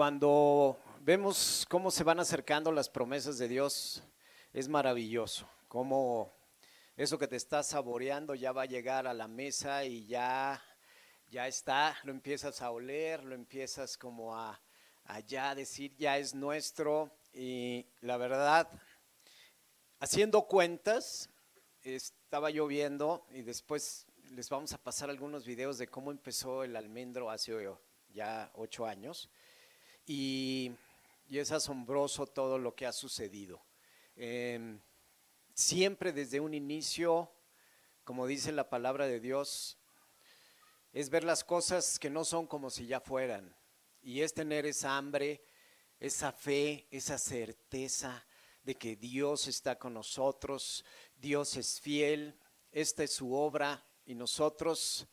cuando vemos cómo se van acercando las promesas de Dios, es maravilloso. Cómo eso que te estás saboreando ya va a llegar a la mesa y ya, ya está, lo empiezas a oler, lo empiezas como a, a ya decir, ya es nuestro. Y la verdad, haciendo cuentas, estaba lloviendo y después les vamos a pasar algunos videos de cómo empezó el almendro hace ya ocho años. Y, es asombroso todo lo que ha sucedido. Em, siempre desde un inicio, como dice la palabra de Dios, es ver las cosas que no son como si ya fueran. Y es tener esa hambre, esa fe, esa certeza de que Dios está con nosotros, Dios es fiel, esta es su obra y nosotros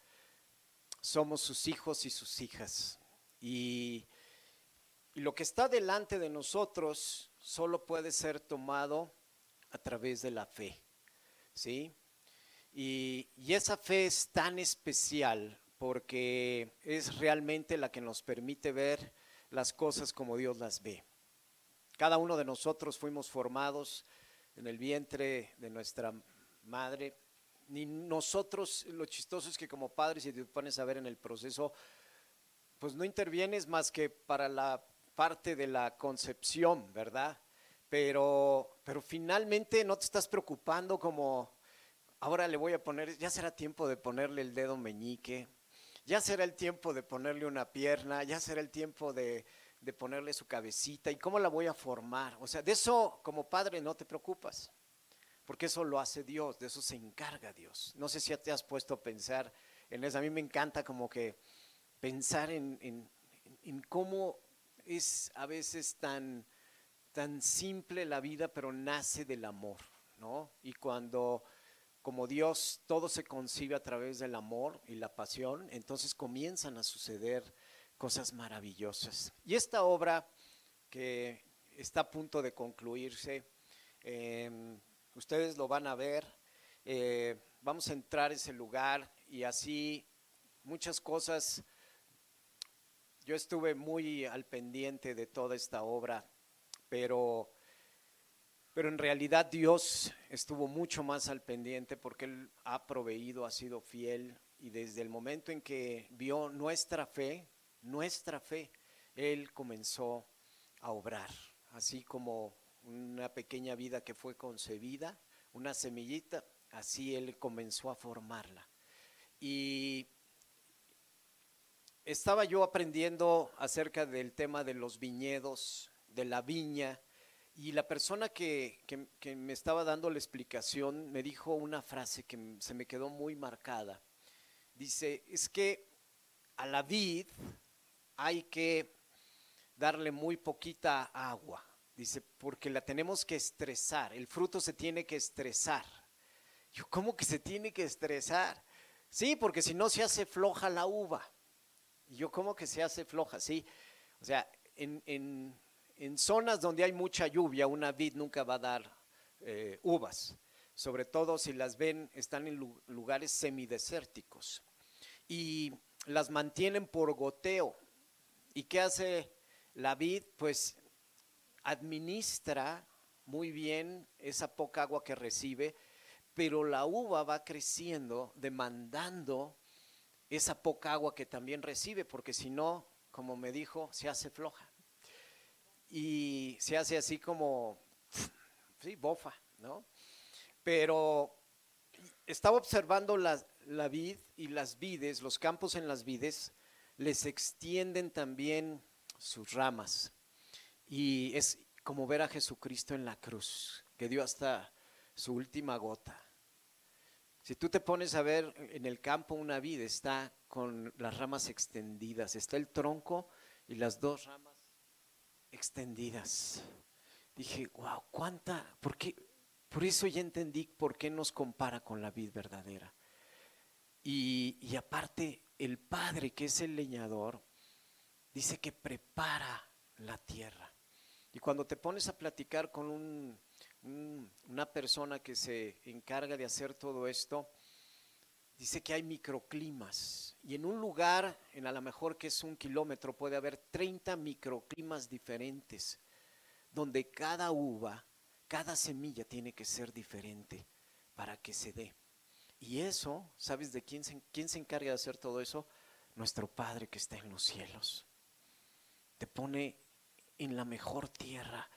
somos sus hijos y sus hijas. Y, lo que está delante de nosotros solo puede ser tomado a través de la fe. ¿Sí? Y, y, esa fe es tan especial porque es realmente la que nos permite ver las cosas como Dios las ve. Cada uno de nosotros fuimos formados en el vientre de nuestra madre. Ni nosotros, lo chistoso es que como padres, si te pones a ver en el proceso, pues no intervienes más que para la parte de la concepción, ¿verdad? Pero, pero finalmente no te estás preocupando como, ahora le voy a poner, ya será tiempo de ponerle el dedo meñique, ya será el tiempo de ponerle una pierna, ya será el tiempo de de ponerle su cabecita y cómo la voy a formar. O sea, de eso como padre no te preocupas, porque eso lo hace Dios, de eso se encarga Dios. No sé si te has puesto a pensar en eso. A mí me encanta como que pensar en, en, cómo es a veces tan, tan simple la vida, pero nace del amor, ¿no? Y cuando como Dios todo se concibe a través del amor y la pasión, entonces comienzan a suceder cosas maravillosas. Y esta obra que está a punto de concluirse, em, ustedes lo van a ver, eh, vamos a entrar a ese lugar y así muchas cosas. Yo estuve muy al pendiente de toda esta obra, pero, pero en realidad Dios estuvo mucho más al pendiente porque Él ha proveído, ha sido fiel y desde el momento en que vio nuestra fe, nuestra fe, Él comenzó a obrar, así como una pequeña vida que fue concebida, una semillita, así Él comenzó a formarla. Y estaba yo aprendiendo acerca del tema de los viñedos, de la viña, y la persona que, me estaba dando la explicación me dijo una frase que se me quedó muy marcada. Dice, es que a la vid hay que darle muy poquita agua. Dice, porque la tenemos que estresar. El fruto se tiene que estresar. Yo, ¿cómo que se tiene que estresar? Sí, porque si no se hace floja la uva. Yo, ¿cómo que se hace floja? Sí, o sea, en, zonas donde hay mucha lluvia, una vid nunca va a dar eh, uvas. Sobre todo si las ven, están en lugares semidesérticos. Y las mantienen por goteo. ¿Y qué hace la vid? Pues administra muy bien esa poca agua que recibe, pero la uva va creciendo demandando esa poca agua que también recibe, porque si no, como me dijo, se hace floja. Y se hace así como, sí, bofa, ¿no? Pero estaba observando la, la vid y las vides, los campos en las vides, les extienden también sus ramas. Y es como ver a Jesucristo en la cruz, que dio hasta su última gota. Si tú te pones a ver en el campo una vid, está con las ramas extendidas, está el tronco y las dos ramas extendidas. Dije, wow, cuánta, ¿por qué? Por eso ya entendí por qué nos compara con la vid verdadera. Y, y aparte, el Padre, que es el leñador, dice que prepara la tierra. Y cuando te pones a platicar con una persona que se encarga de hacer todo esto, dice que hay microclimas. Y en un lugar, en a lo mejor que es un kilómetro, puede haber 30 microclimas diferentes, donde cada uva, cada semilla tiene que ser diferente para que se dé. Y eso, ¿sabes de quién se, quién se encarga de hacer todo eso? Nuestro Padre que está en los cielos. Te pone en la mejor tierra,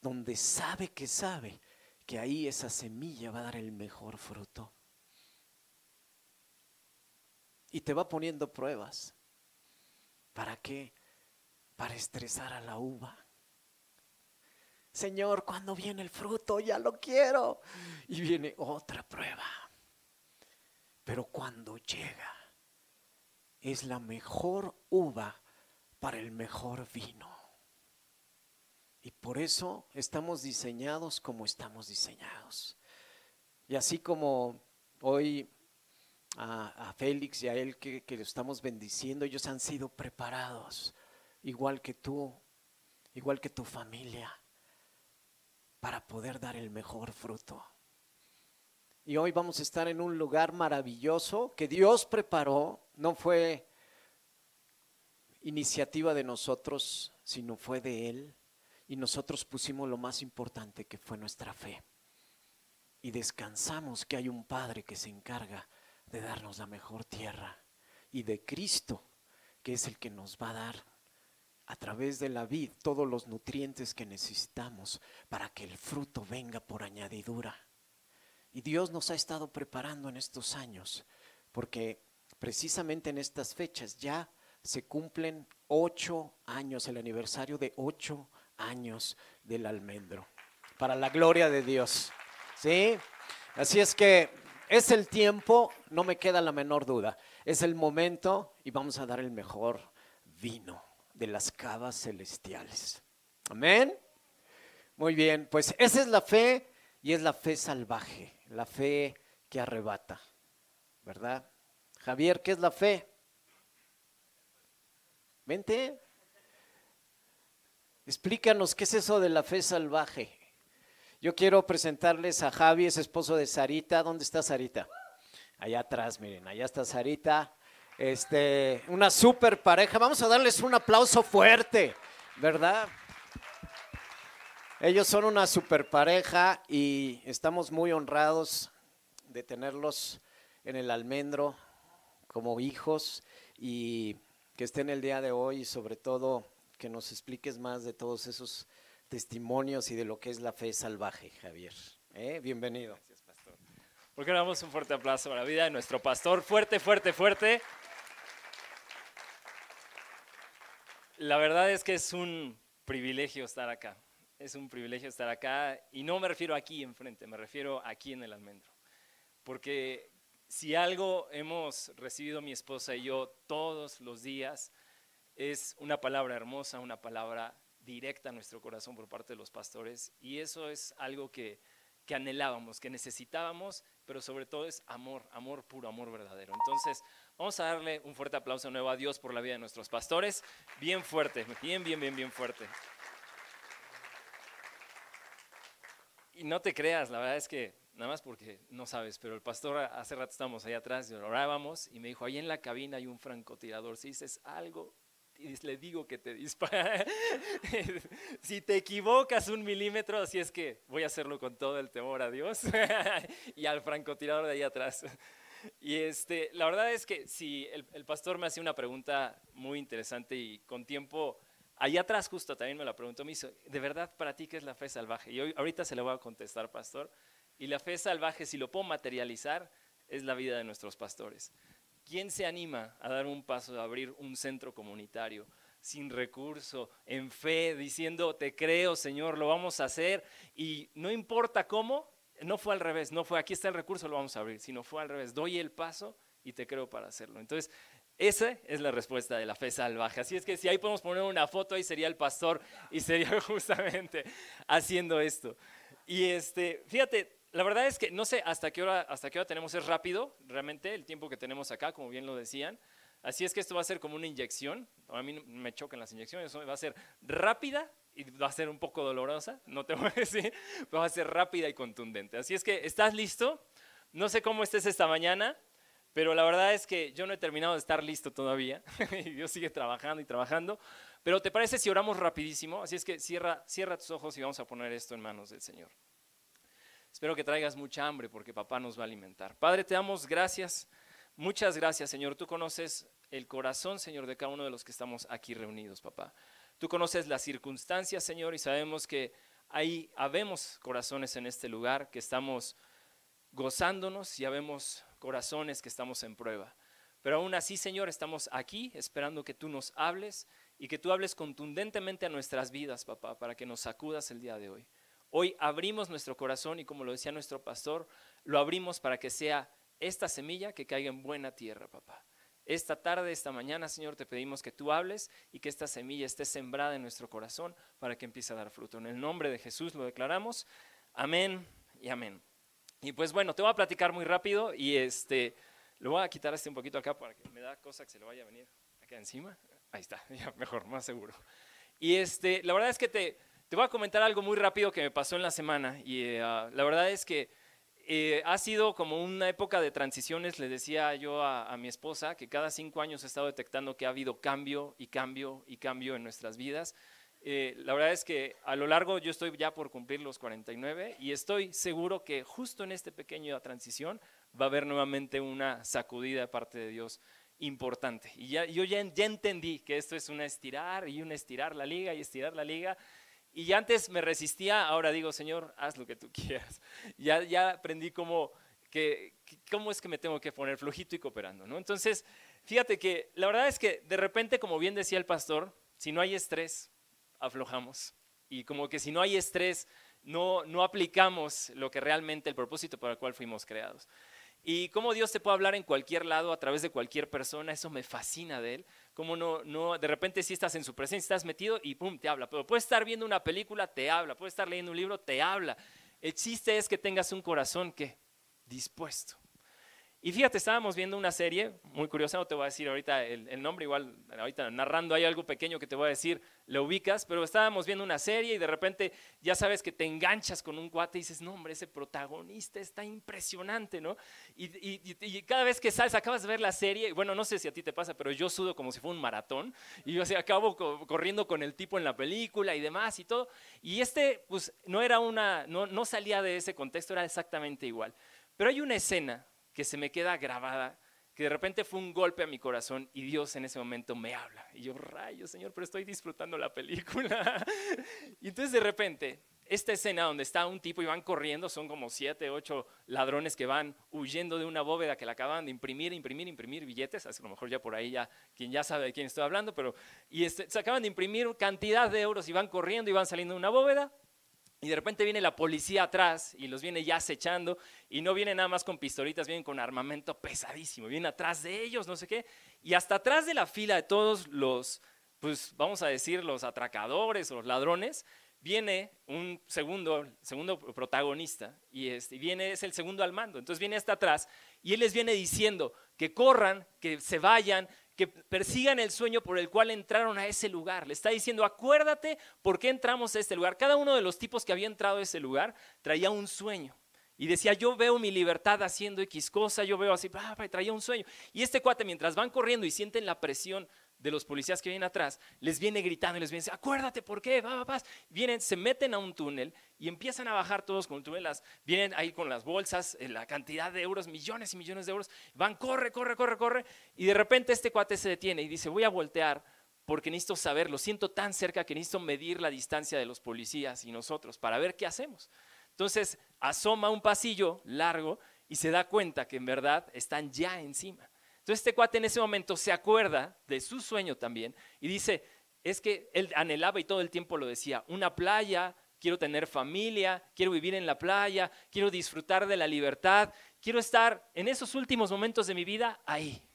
donde sabe que sabe que ahí esa semilla va a dar el mejor fruto. Y te va poniendo pruebas. ¿Para qué? Para estresar a la uva. Señor, cuando viene el fruto? Ya lo quiero. Y viene otra prueba. Pero cuando llega, es la mejor uva para el mejor vino. Y por eso estamos diseñados como estamos diseñados. Y así como hoy a, Félix y a él que, que estamos bendiciendo, ellos han sido preparados, igual que tú, igual que tu familia, para poder dar el mejor fruto. Y hoy vamos a estar en un lugar maravilloso que Dios preparó, no fue iniciativa de nosotros, sino fue de Él. Y nosotros pusimos lo más importante que fue nuestra fe. Y descansamos que hay un Padre que se encarga de darnos la mejor tierra y de Cristo, que es el que nos va a dar a través de la vid todos los nutrientes que necesitamos para que el fruto venga por añadidura. Y Dios nos ha estado preparando en estos años, porque precisamente en estas fechas ya se cumplen ocho años, el aniversario de ocho años del almendro, para la gloria de Dios. ¿Sí? Así es que es el tiempo, no me queda la menor duda. Es el momento y vamos a dar el mejor vino de las cavas celestiales. Amén. Muy bien, pues esa es la fe y es la fe salvaje, la fe que arrebata, ¿verdad? Javier, ¿qué es la fe? Vente. Explícanos qué es eso de la fe salvaje. Yo quiero presentarles a Javi, es esposo de Sarita. ¿Dónde está Sarita? Allá atrás, miren, allá está Sarita. Este, una super pareja. Vamos a darles un aplauso fuerte, ¿verdad? Ellos son una super pareja y estamos muy honrados de tenerlos en el almendro como hijos y que estén el día de hoy y sobre todo que nos expliques más de todos esos testimonios y de lo que es la fe salvaje, Javier. ¿Eh? Bienvenido. Gracias, pastor. ¿Por qué damos un fuerte aplauso para la vida de nuestro pastor? Fuerte, fuerte, fuerte. La verdad es que es un privilegio estar acá. Es un privilegio estar acá y no me refiero aquí enfrente, me refiero aquí en el almendro. Porque si algo hemos recibido mi esposa y yo todos los días es una palabra hermosa, una palabra directa a nuestro corazón por parte de los pastores y eso es algo que, que anhelábamos, que necesitábamos, pero sobre todo es amor, amor puro, amor verdadero. Entonces, vamos a darle un fuerte aplauso nuevo a Dios por la vida de nuestros pastores, bien fuerte, bien, bien, bien, bien fuerte. Y no te creas, la verdad es que, nada más porque no sabes, pero el pastor hace rato estábamos ahí atrás y orábamos y me dijo, ahí en la cabina hay un francotirador, si dices algo, y le digo que te dispara. si te equivocas un milímetro, así es que voy a hacerlo con todo el temor a Dios y al francotirador de ahí atrás. Y este, la verdad es que si el, pastor me hacía una pregunta muy interesante y con tiempo, allá atrás justo también me la preguntó, me hizo, ¿de verdad para ti qué es la fe salvaje? Y hoy, ahorita se le voy a contestar, pastor. Y la fe salvaje, si lo puedo materializar, es la vida de nuestros pastores. ¿Quién se anima a dar un paso de abrir un centro comunitario sin recurso, en fe, diciendo, te creo, Señor, lo vamos a hacer y no importa cómo, no fue al revés, no fue aquí está el recurso, lo vamos a abrir, sino fue al revés, doy el paso y te creo para hacerlo. Entonces, esa es la respuesta de la fe salvaje. Así es que si ahí podemos poner una foto, ahí sería el pastor y sería justamente haciendo esto. Y este, fíjate, la verdad es que no sé hasta qué hora hasta qué hora tenemos es rápido, realmente el tiempo que tenemos acá, como bien lo decían. Así es que esto va a ser como una inyección. A mí me chocan las inyecciones, va a ser rápida y va a ser un poco dolorosa, no te voy a decir, pero va a ser rápida y contundente. Así es que, ¿estás listo? No sé cómo estés esta mañana, Pero la verdad es que yo no he terminado de estar listo todavía. y Dios sigue trabajando y trabajando. Pero ¿te parece si oramos rapidísimo? Así es que cierra, cierra tus ojos y vamos a poner esto en manos del Señor. Espero que traigas mucha hambre porque papá nos va a alimentar. Padre, te damos gracias. Muchas gracias, Señor. Tú conoces el corazón, Señor, de cada uno de los que estamos aquí reunidos, papá. Tú conoces las circunstancias, Señor, y sabemos que ahí habemos corazones en este lugar, que estamos gozándonos y habemos corazones que estamos en prueba. Pero aún así, Señor, estamos aquí esperando que tú nos hables y que tú hables contundentemente a nuestras vidas, papá, para que nos sacudas el día de hoy. Hoy abrimos nuestro corazón y como lo decía nuestro pastor, lo abrimos para que sea esta semilla que caiga en buena tierra, papá. Esta tarde, esta mañana, Señor, te pedimos que tú hables y que esta semilla esté sembrada en nuestro corazón para que empiece a dar fruto. En el nombre de Jesús lo declaramos. Amén y amén. Y pues bueno, te voy a platicar muy rápido y este, lo voy a quitar este un poquito acá para que me da cosa que se le vaya a venir acá encima. Ahí está, ya mejor, más seguro. Y este, la verdad es que te, te voy a comentar algo muy rápido que me pasó en la semana y ah, la verdad es que eh, ha sido como una época de transiciones, le decía yo a, mi esposa, que cada cinco años he estado detectando que ha habido cambio y cambio y cambio en nuestras vidas. Eh, la verdad es que a lo largo yo estoy ya por cumplir los 49 y estoy seguro que justo en esta pequeña transición va a haber nuevamente una sacudida de parte de Dios importante. Y ya, yo ya, ya entendí que esto es una estirar y un estirar la liga y estirar la liga. Y antes me resistía, ahora digo, Señor, haz lo que tú quieras. Ya, ya aprendí cómo, que, cómo es que me tengo que poner flojito y cooperando. ¿no? Entonces, fíjate que la verdad es que de repente, como bien decía el pastor, si no hay estrés, aflojamos. Y como que si no hay estrés, no, no aplicamos lo que realmente el propósito para el cual fuimos creados. Y cómo Dios te puede hablar en cualquier lado, a través de cualquier persona, eso me fascina de Él. Cómo no, no, de repente si estás en su presencia, estás metido y pum, te habla. Pero puedes estar viendo una película, te habla. Puedes estar leyendo un libro, te habla. El chiste es que tengas un corazón que dispuesto. Y fíjate, estábamos viendo una serie muy curiosa, no te voy a decir ahorita el, nombre, igual ahorita narrando hay algo pequeño que te voy a decir, lo ubicas, pero estábamos viendo una serie y de repente ya sabes que te enganchas con un cuate y dices, no hombre, ese protagonista está impresionante, ¿no? Y, cada vez que sales, acabas de ver la serie, bueno, no sé si a ti te pasa, pero yo sudo como si fuera un maratón y yo acabo corriendo con el tipo en la película y demás y todo. Y este, pues no era una, no, no salía de ese contexto, era exactamente igual. Pero hay una escena que se me queda grabada, que de repente fue un golpe a mi corazón y Dios en ese momento me habla. Y yo, rayo, Señor, pero estoy disfrutando la película. y entonces de repente, esta escena donde está un tipo y van corriendo, son como siete, ocho ladrones que van huyendo de una bóveda que le acaban de imprimir, imprimir, imprimir billetes, a lo mejor ya por ahí ya, quien ya sabe de quién estoy hablando, pero y este, se acaban de imprimir cantidad de euros y van corriendo y van saliendo de una bóveda y de repente viene la policía atrás y los viene ya acechando y no viene nada más con pistolitas, vienen con armamento pesadísimo, viene atrás de ellos, no sé qué. Y hasta atrás de la fila de todos los, pues vamos a decir, los atracadores o los ladrones, viene un segundo, segundo protagonista y este, viene, es el segundo al mando. Entonces viene hasta atrás y él les viene diciendo que corran, que se vayan, que persigan el sueño por el cual entraron a ese lugar. Le está diciendo, acuérdate por qué entramos a este lugar. Cada uno de los tipos que había entrado a ese lugar traía un sueño. Y decía, yo veo mi libertad haciendo X cosa, yo veo así, traía un sueño. Y este cuate, mientras van corriendo y sienten la presión de los policías que vienen atrás, les viene gritando y les viene, acuérdate por qué, va, va, Vienen, se meten a un túnel y empiezan a bajar todos con túnelas, vienen ahí con las bolsas, eh, la cantidad de euros, millones y millones de euros, van, corre, corre, corre, corre, y de repente este cuate se detiene y dice, voy a voltear porque necesito saber, lo siento tan cerca que necesito medir la distancia de los policías y nosotros para ver qué hacemos. Entonces asoma un pasillo largo y se da cuenta que en verdad están ya encima. Entonces este cuate en ese momento se acuerda de su sueño también y dice, es que él anhelaba y todo el tiempo lo decía, una playa, quiero tener familia, quiero vivir en la playa, quiero disfrutar de la libertad, quiero estar en esos últimos momentos de mi vida ahí.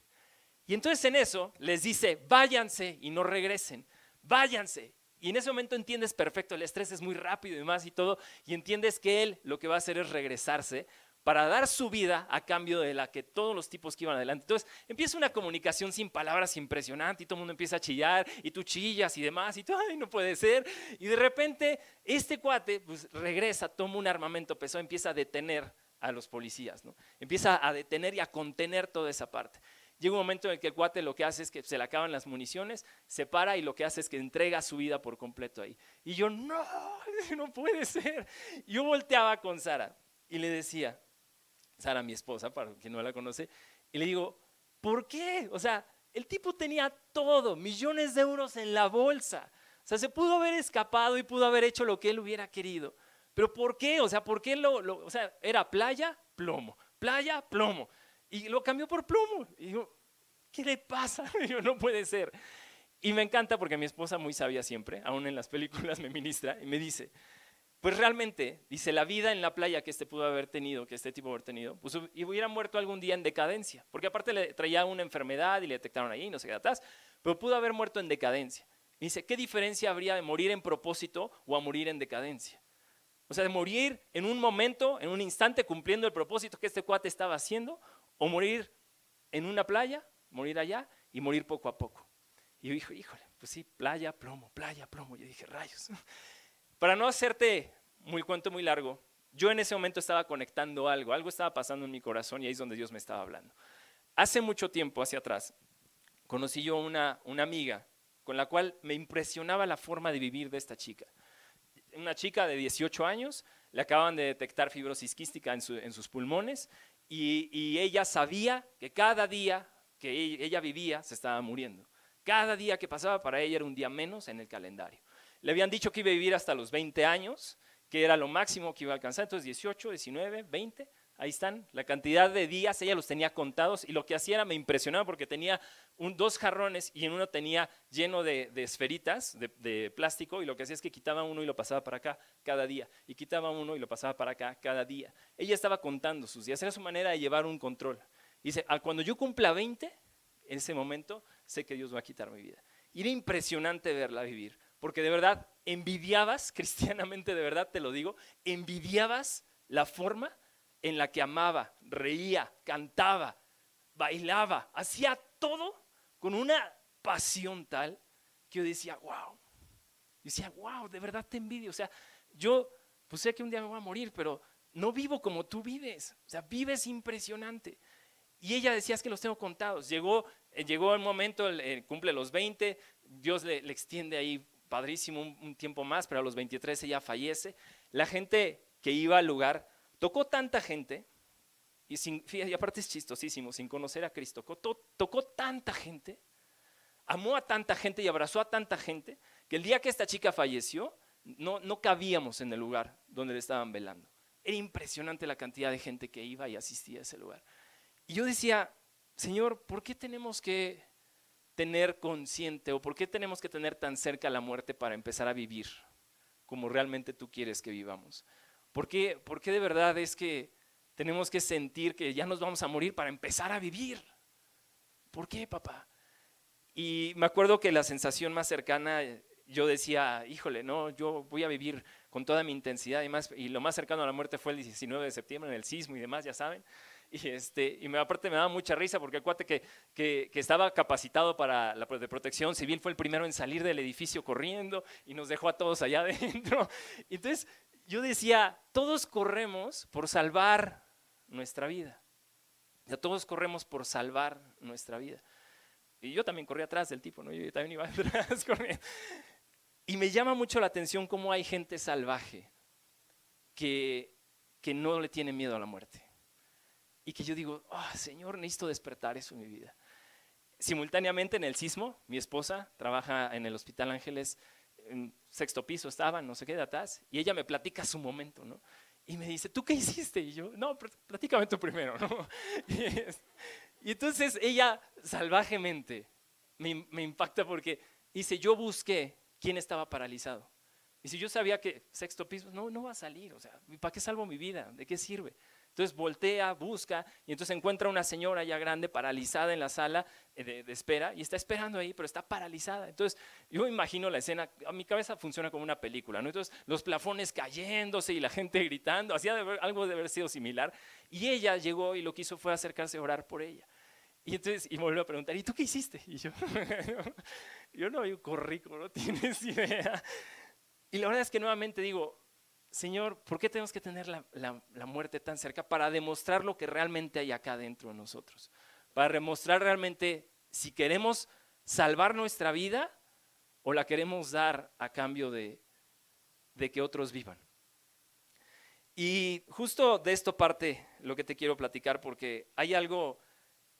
Y entonces en eso les dice, váyanse y no regresen, váyanse. Y en ese momento entiendes perfecto, el estrés es muy rápido y más y todo, y entiendes que él lo que va a hacer es regresarse para dar su vida a cambio de la que todos los tipos que iban adelante. Entonces empieza una comunicación sin palabras impresionante y todo el mundo empieza a chillar y tú chillas y demás y tú, ay, no puede ser. Y de repente este cuate pues regresa, toma un armamento pesado, empieza a detener a los policías, ¿no? Empieza a detener y a contener toda esa parte. Llega un momento en el que el cuate lo que hace es que se le acaban las municiones, se para y lo que hace es que entrega su vida por completo ahí. Y yo, no, no puede ser. Yo volteaba con Sara y le decía, Sara, mi esposa, para quien no la conoce, y le digo, ¿por qué? O sea, el tipo tenía todo, millones de euros en la bolsa. O sea, se pudo haber escapado y pudo haber hecho lo que él hubiera querido. Pero ¿por qué? O sea, ¿por qué lo, o sea, era playa, plomo, playa, plomo. Y lo cambió por plomo. Y yo, ¿qué le pasa? Y yo, no puede ser. Y me encanta porque mi esposa muy sabia siempre, aún en las películas me ministra y me dice, pues realmente, dice, la vida en la playa que este pudo haber tenido, que este tipo haber tenido, pues y hubiera muerto algún día en decadencia, porque aparte le traía una enfermedad y le detectaron ahí, no sé qué atrás, pero pudo haber muerto en decadencia. dice, ¿qué diferencia habría de morir en propósito o a morir en decadencia? O sea, de morir en un momento, en un instante, cumpliendo el propósito que este cuate estaba haciendo, o morir en una playa, morir allá y morir poco a poco. Y yo dije, híjole, pues sí, playa, plomo, playa, plomo. Yo dije, rayos. Para no hacerte muy cuento muy largo, yo en ese momento estaba conectando algo, algo estaba pasando en mi corazón y ahí es donde Dios me estaba hablando. Hace mucho tiempo, hacia atrás, conocí yo una, una amiga con la cual me impresionaba la forma de vivir de esta chica. Una chica de 18 años, le acaban de detectar fibrosis quística en, en sus pulmones y, ella sabía que cada día que ella vivía se estaba muriendo. Cada día que pasaba para ella era un día menos en el calendario. Le habían dicho que iba a vivir hasta los 20 años, que era lo máximo que iba a alcanzar, entonces 18, 19, 20, ahí están, la cantidad de días, ella los tenía contados y lo que hacía era, me impresionaba porque tenía dos jarrones y en uno tenía lleno de, esferitas de, plástico y lo que hacía es que quitaba uno y lo pasaba para acá cada día y quitaba uno y lo pasaba para acá cada día. Ella estaba contando sus días, era su manera de llevar un control. dice, cuando yo cumpla 20, en ese momento sé que Dios va a quitar mi vida. Era impresionante verla vivir, porque de verdad envidiabas, cristianamente de verdad te lo digo, envidiabas la forma en la que amaba, reía, cantaba, bailaba, hacía todo con una pasión tal que yo decía, wow. Decía, wow, de verdad te envidio. O sea, yo pues sé que un día me voy a morir, pero no vivo como tú vives. O sea, vives impresionante. Y ella decía, es que los tengo contados. Llegó, eh, llegó el momento, eh, cumple los 20, Dios le, extiende ahí padrísimo un, tiempo más, pero a los 23 ella fallece. La gente que iba al lugar Tocó tanta gente, y, sin, y aparte es chistosísimo, sin conocer a Cristo, tocó, tocó tanta gente, amó a tanta gente y abrazó a tanta gente, que el día que esta chica falleció, no, no cabíamos en el lugar donde le estaban velando. Era impresionante la cantidad de gente que iba y asistía a ese lugar. Y yo decía, Señor, ¿por qué tenemos que tener consciente o por qué tenemos que tener tan cerca la muerte para empezar a vivir como realmente tú quieres que vivamos? ¿Por qué, de verdad es que tenemos que sentir que ya nos vamos a morir para empezar a vivir? ¿Por qué, papá? Y me acuerdo que la sensación más cercana, yo decía, híjole, no, yo voy a vivir con toda mi intensidad y, más, y lo más cercano a la muerte fue el 19 de septiembre en el sismo y demás, ya saben. Y, este, y me, aparte me daba mucha risa porque el cuate que, que, estaba capacitado para la de protección civil fue el primero en salir del edificio corriendo y nos dejó a todos allá adentro. Entonces yo decía, todos corremos por salvar nuestra vida. Ya todos corremos por salvar nuestra vida. Y yo también corrí atrás del tipo, ¿no? Yo también iba atrás corriendo. Y me llama mucho la atención cómo hay gente salvaje que, que no le tiene miedo a la muerte. Y que yo digo, oh, Señor, necesito despertar eso en mi vida. Simultáneamente en el sismo, mi esposa trabaja en el Hospital Ángeles en sexto piso estaba, no sé qué de atrás, y ella me platica su momento, ¿no? Y me dice, ¿tú qué hiciste? Y yo, no, platícame tú primero, ¿no? Y, entonces ella salvajemente me, me, impacta porque dice, yo busqué quién estaba paralizado. Y si yo sabía que sexto piso, no, no va a salir, o sea, ¿para qué salvo mi vida? ¿De qué sirve? Entonces voltea, busca y entonces encuentra una señora ya grande paralizada en la sala eh, de, espera y está esperando ahí, pero está paralizada. Entonces yo imagino la escena, a mi cabeza funciona como una película, ¿no? Entonces los plafones cayéndose y la gente gritando, hacía algo de haber sido similar. Y ella llegó y lo que hizo fue acercarse a orar por ella. Y entonces, y me volvió a preguntar, ¿y tú qué hiciste? Y yo, yo no, yo corrí, no tienes idea. Y la verdad es que nuevamente digo, Señor, ¿por qué tenemos que tener la, la, muerte tan cerca? Para demostrar lo que realmente hay acá dentro de nosotros. Para demostrar realmente si queremos salvar nuestra vida o la queremos dar a cambio de, de que otros vivan. Y justo de esto parte lo que te quiero platicar, porque hay algo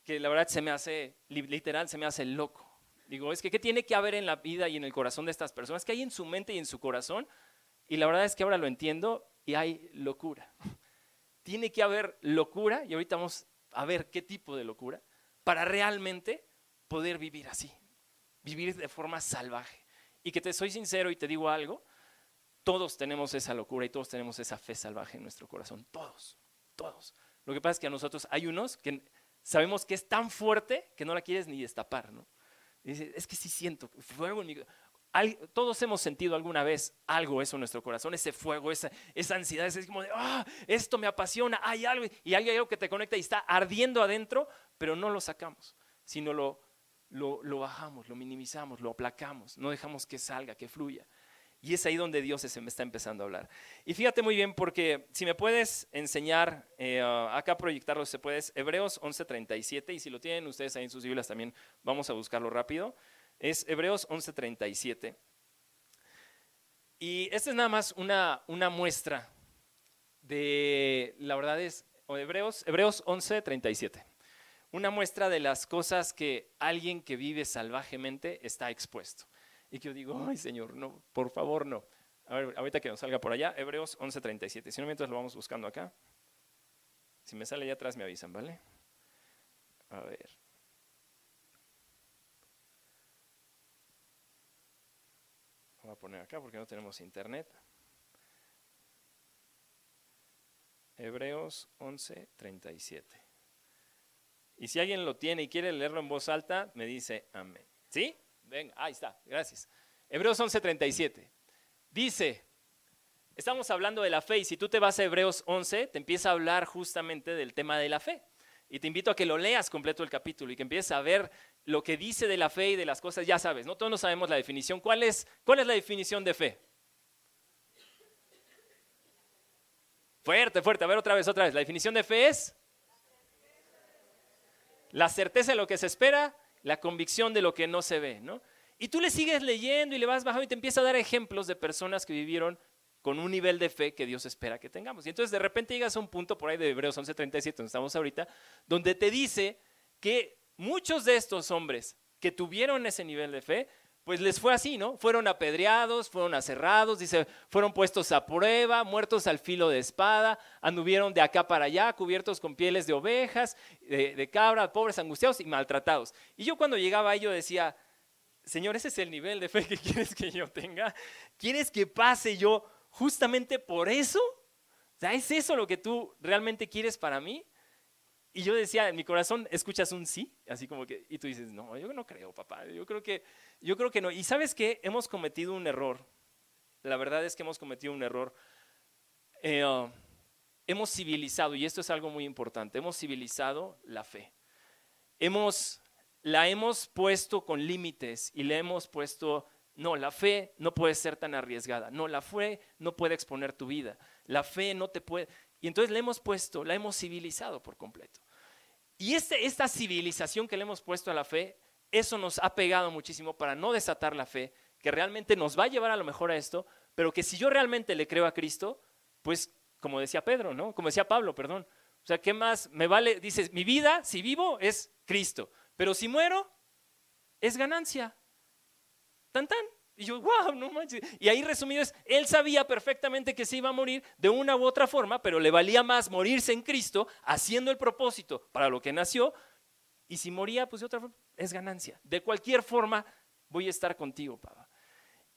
que la verdad se me hace, literal, se me hace loco. Digo, es que ¿qué tiene que haber en la vida y en el corazón de estas personas? ¿Qué hay en su mente y en su corazón? Y la verdad es que ahora lo entiendo y hay locura. Tiene que haber locura, y ahorita vamos a ver qué tipo de locura, para realmente poder vivir así, vivir de forma salvaje. Y que te soy sincero y te digo algo, todos tenemos esa locura y todos tenemos esa fe salvaje en nuestro corazón, todos, todos. Lo que pasa es que a nosotros hay unos que sabemos que es tan fuerte que no la quieres ni destapar, ¿no? Es que sí siento fuego en mi todos hemos sentido alguna vez algo eso en nuestro corazón, ese fuego, esa, ansiedad, es como de, ah, esto me apasiona, hay algo, y hay algo que te conecta y está ardiendo adentro, pero no lo sacamos, sino lo bajamos, lo minimizamos, lo aplacamos, no dejamos que salga, que fluya. Y es ahí donde Dios se me está empezando a hablar. Y fíjate muy bien, porque si me puedes enseñar, eh, acá proyectarlo, se puedes, Hebreos 11:37, y si lo tienen ustedes ahí en sus Biblias también, vamos a buscarlo rápido. Es Hebreos 11:37. Y esta es nada más una, una muestra de, la verdad es, Hebreos, Hebreos 11:37. Una muestra de las cosas que alguien que vive salvajemente está expuesto y que yo digo, ay Señor, no, por favor no. A ver, ahorita que nos salga por allá, Hebreos 11:37. Si no, mientras lo vamos buscando acá. Si me sale allá atrás, me avisan, ¿vale? A ver. Voy a poner acá porque no tenemos internet. Hebreos 11:37. Y si alguien lo tiene y quiere leerlo en voz alta, me dice amén. ¿Sí? Venga, ahí está, gracias. Hebreos 11:37. Dice, estamos hablando de la fe y si tú te vas a Hebreos 11, te empieza a hablar justamente del tema de la fe. Y te invito a que lo leas completo el capítulo y que empieces a ver lo que dice de la fe y de las cosas. Ya sabes, no todos no sabemos la definición. ¿Cuál es, cuál es la definición de fe? Fuerte, fuerte. A ver otra vez, otra vez. La definición de fe es la certeza de lo que se espera la convicción de lo que no se ve, ¿no? Y tú le sigues leyendo y le vas bajando y te empieza a dar ejemplos de personas que vivieron con un nivel de fe que Dios espera que tengamos. Y entonces de repente llegas a un punto por ahí de Hebreos 11:37, donde estamos ahorita, donde te dice que muchos de estos hombres que tuvieron ese nivel de fe pues les fue así, ¿no? Fueron apedreados, fueron aserrados, dice, fueron puestos a prueba, muertos al filo de espada, anduvieron de acá para allá, cubiertos con pieles de ovejas, de, cabra, pobres, angustiados y maltratados. Y yo cuando llegaba ahí yo decía, Señor, ese es el nivel de fe que quieres que yo tenga. ¿Quieres que pase yo justamente por eso? ¿es eso lo que tú realmente quieres para mí? Y yo decía, en mi corazón, escuchas un sí, así como que, y tú dices, no, yo no creo, papá, yo creo que, yo creo que no. Y sabes qué, hemos cometido un error. La verdad es que hemos cometido un error. Eh, hemos civilizado, y esto es algo muy importante, hemos civilizado la fe. Hemos, la hemos puesto con límites y le hemos puesto, no, la fe no puede ser tan arriesgada, no, la fe no puede exponer tu vida, la fe no te puede... Y entonces le hemos puesto, la hemos civilizado por completo. Y este, esta civilización que le hemos puesto a la fe, eso nos ha pegado muchísimo para no desatar la fe, que realmente nos va a llevar a lo mejor a esto, pero que si yo realmente le creo a Cristo, pues como decía Pedro, ¿no? Como decía Pablo, perdón. O sea, ¿qué más me vale? Dices, mi vida, si vivo, es Cristo, pero si muero, es ganancia. Tan tan. Y yo, wow, no manches. Y ahí resumido es, él sabía perfectamente que se iba a morir de una u otra forma, pero le valía más morirse en Cristo, haciendo el propósito para lo que nació. Y si moría, pues de otra forma, es ganancia. De cualquier forma, voy a estar contigo, papá.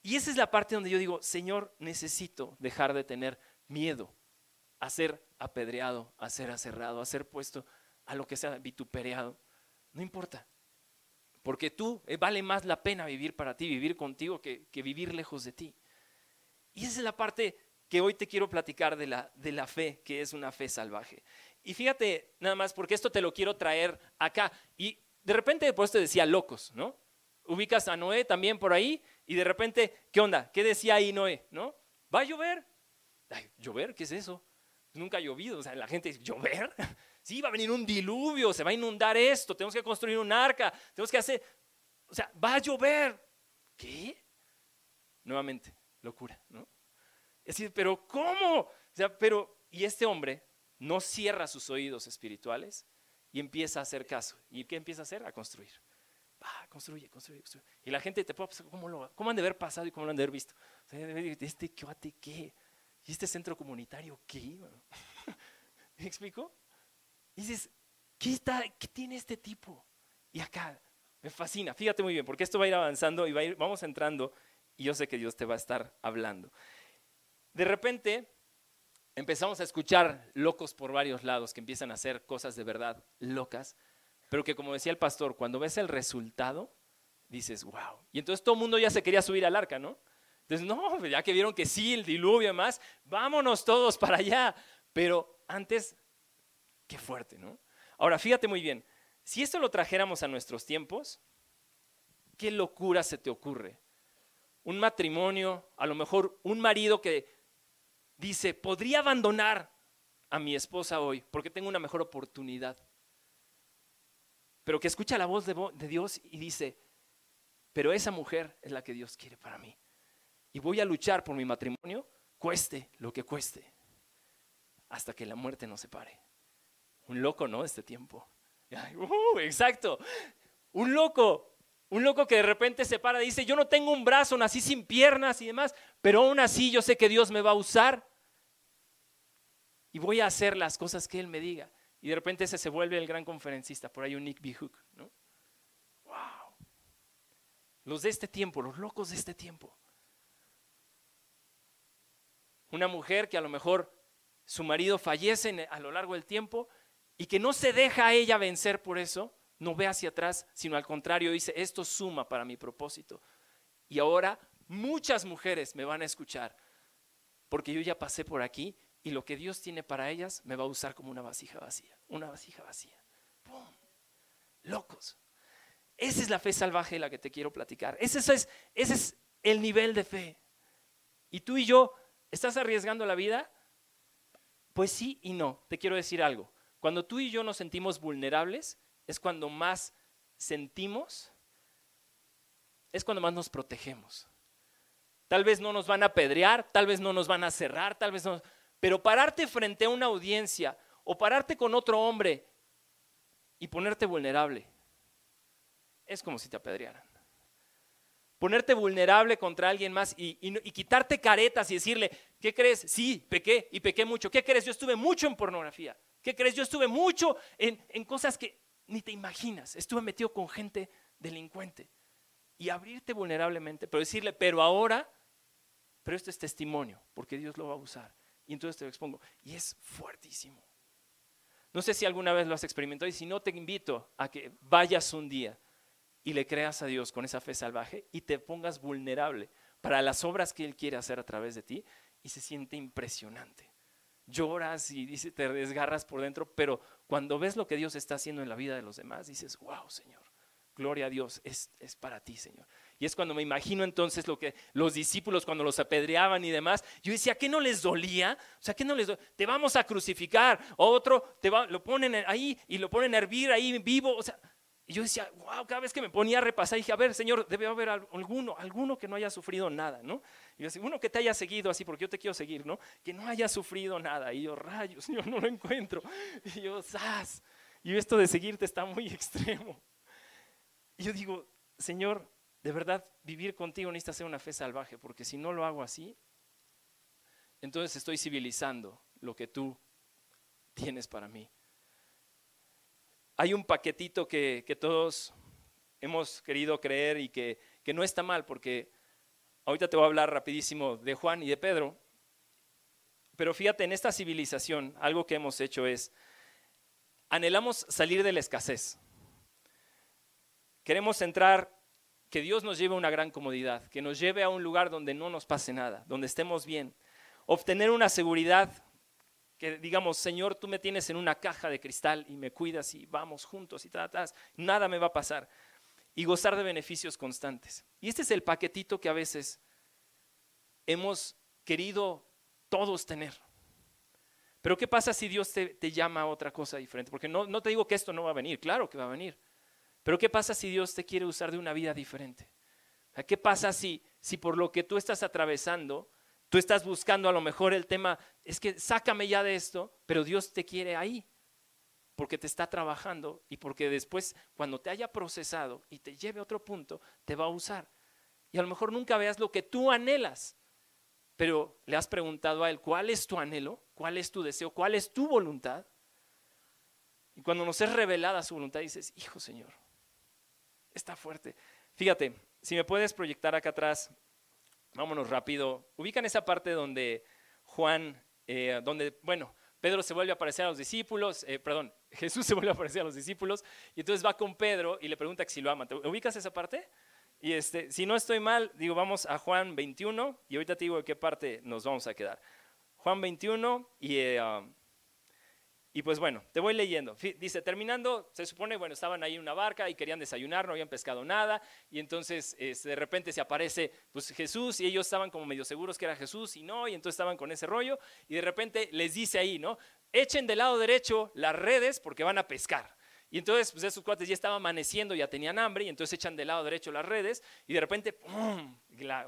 Y esa es la parte donde yo digo, Señor, necesito dejar de tener miedo a ser apedreado, a ser aserrado, a ser puesto a lo que sea vituperado. No importa. Porque tú eh, vale más la pena vivir para ti, vivir contigo, que, vivir lejos de ti. Y esa es la parte que hoy te quiero platicar de la, de la fe, que es una fe salvaje. Y fíjate nada más, porque esto te lo quiero traer acá. Y de repente después te decía locos, ¿no? Ubicas a Noé también por ahí y de repente, ¿qué onda? ¿Qué decía ahí Noé? ¿No? ¿Va a llover? ¿llover? ¿Qué es eso? Nunca ha llovido, o sea, la gente dice, ¿llover? Sí, va a venir un diluvio, se va a inundar esto, tenemos que construir un arca, tenemos que hacer, o sea, va a llover. ¿Qué? Nuevamente, locura, ¿no? Es decir, pero ¿cómo? O sea, pero, y este hombre no cierra sus oídos espirituales y empieza a hacer caso. ¿Y qué empieza a hacer? A construir. Va, construye, construye, construye. Y la gente te puede pensar, ¿cómo, lo, ¿cómo han de haber pasado y cómo lo han de haber visto? O ¿Este cuate qué? ¿Y este centro comunitario qué? ¿Me explico? Y dices, ¿qué, está, ¿qué tiene este tipo? Y acá, me fascina, fíjate muy bien, porque esto va a ir avanzando y va a ir, vamos entrando y yo sé que Dios te va a estar hablando. De repente empezamos a escuchar locos por varios lados que empiezan a hacer cosas de verdad locas, pero que como decía el pastor, cuando ves el resultado, dices, wow. Y entonces todo el mundo ya se quería subir al arca, ¿no? Entonces, no, ya que vieron que sí, el diluvio y más, vámonos todos para allá. Pero antes Qué fuerte, ¿no? Ahora, fíjate muy bien, si esto lo trajéramos a nuestros tiempos, ¿qué locura se te ocurre? Un matrimonio, a lo mejor un marido que dice, podría abandonar a mi esposa hoy porque tengo una mejor oportunidad. Pero que escucha la voz de, Dios y dice, pero esa mujer es la que Dios quiere para mí. Y voy a luchar por mi matrimonio, cueste lo que cueste, hasta que la muerte nos separe. Un loco, ¿no? Este tiempo. Uh, exacto. Un loco. Un loco que de repente se para y dice, yo no tengo un brazo, nací sin piernas y demás, pero aún así yo sé que Dios me va a usar y voy a hacer las cosas que Él me diga. Y de repente ese se vuelve el gran conferencista, por ahí un Nick B. Hook, ¿no? Wow. Los de este tiempo, los locos de este tiempo. Una mujer que a lo mejor su marido fallece a lo largo del tiempo y que no se deja a ella vencer por eso, no ve hacia atrás, sino al contrario dice, esto suma para mi propósito. Y ahora muchas mujeres me van a escuchar, porque yo ya pasé por aquí y lo que Dios tiene para ellas me va a usar como una vasija vacía, una vasija vacía. ¡Pum! Locos. Esa es la fe salvaje de la que te quiero platicar. Ese es, ese es el nivel de fe. Y tú y yo, ¿estás arriesgando la vida? Pues sí y no. Te quiero decir algo. Cuando tú y yo nos sentimos vulnerables, es cuando más sentimos, es cuando más nos protegemos. Tal vez no nos van a apedrear, tal vez no nos van a cerrar, tal vez no. Pero pararte frente a una audiencia o pararte con otro hombre y ponerte vulnerable es como si te apedrearan. Ponerte vulnerable contra alguien más y, y, quitarte caretas y decirle, ¿qué crees? Sí, pequé y pequé mucho. ¿Qué crees? Yo estuve mucho en pornografía. ¿Qué crees? Yo estuve mucho en, cosas que ni te imaginas. Estuve metido con gente delincuente. Y abrirte vulnerablemente, pero decirle, pero ahora, pero esto es testimonio, porque Dios lo va a usar. Y entonces te lo expongo. Y es fuertísimo. No sé si alguna vez lo has experimentado y si no te invito a que vayas un día y le creas a Dios con esa fe salvaje y te pongas vulnerable para las obras que Él quiere hacer a través de ti y se siente impresionante lloras y dice, te desgarras por dentro, pero cuando ves lo que Dios está haciendo en la vida de los demás, dices, wow, Señor, gloria a Dios, es, es para ti, Señor. Y es cuando me imagino entonces lo que los discípulos cuando los apedreaban y demás, yo decía, ¿qué no les dolía? O sea, ¿qué no les dolía? Te vamos a crucificar, otro te va, lo ponen ahí y lo ponen a hervir ahí vivo, o sea, y yo decía, wow, cada vez que me ponía a repasar, dije, a ver, Señor, debe haber alguno, alguno que no haya sufrido nada, ¿no? Y yo decía, uno que te haya seguido así, porque yo te quiero seguir, ¿no? Que no haya sufrido nada. Y yo, rayos, Señor, no lo encuentro. Y yo, ¡zas! Y esto de seguirte está muy extremo. Y yo digo, Señor, de verdad, vivir contigo necesita ser una fe salvaje, porque si no lo hago así, entonces estoy civilizando lo que tú tienes para mí hay un paquetito que, todos hemos querido creer y que, que, no está mal, porque ahorita te voy a hablar rapidísimo de Juan y de Pedro, pero fíjate, en esta civilización algo que hemos hecho es, anhelamos salir de la escasez. Queremos entrar, que Dios nos lleve a una gran comodidad, que nos lleve a un lugar donde no nos pase nada, donde estemos bien, obtener una seguridad que digamos, Señor, tú me tienes en una caja de cristal y me cuidas y vamos juntos y tratas, nada me va a pasar. Y gozar de beneficios constantes. Y este es el paquetito que a veces hemos querido todos tener. Pero ¿qué pasa si Dios te, llama a otra cosa diferente? Porque no, no te digo que esto no va a venir, claro que va a venir. Pero ¿qué pasa si Dios te quiere usar de una vida diferente? ¿Qué pasa si, si por lo que tú estás atravesando, tú estás buscando a lo mejor el tema, es que sácame ya de esto, pero Dios te quiere ahí? porque te está trabajando y porque después cuando te haya procesado y te lleve a otro punto, te va a usar. Y a lo mejor nunca veas lo que tú anhelas, pero le has preguntado a Él, ¿cuál es tu anhelo? ¿Cuál es tu deseo? ¿Cuál es tu voluntad? Y cuando nos es revelada su voluntad, dices, hijo Señor, está fuerte. Fíjate, si me puedes proyectar acá atrás, vámonos rápido. Ubican esa parte donde Juan, eh, donde, bueno, Pedro se vuelve a aparecer a los discípulos, eh, perdón, Jesús se vuelve a aparecer a los discípulos y entonces va con Pedro y le pregunta si lo ama. ¿Te ubicas esa parte? Y este, si no estoy mal, digo, vamos a Juan 21 y ahorita te digo de qué parte nos vamos a quedar. Juan 21 y eh, um, y pues bueno, te voy leyendo. Dice, terminando, se supone, bueno, estaban ahí en una barca y querían desayunar, no habían pescado nada, y entonces este, de repente se aparece pues, Jesús y ellos estaban como medio seguros que era Jesús y no, y entonces estaban con ese rollo, y de repente les dice ahí, ¿no? Echen del lado derecho las redes porque van a pescar. Y entonces, pues esos cuates ya estaban amaneciendo, ya tenían hambre, y entonces echan del lado derecho las redes, y de repente, ¡pum!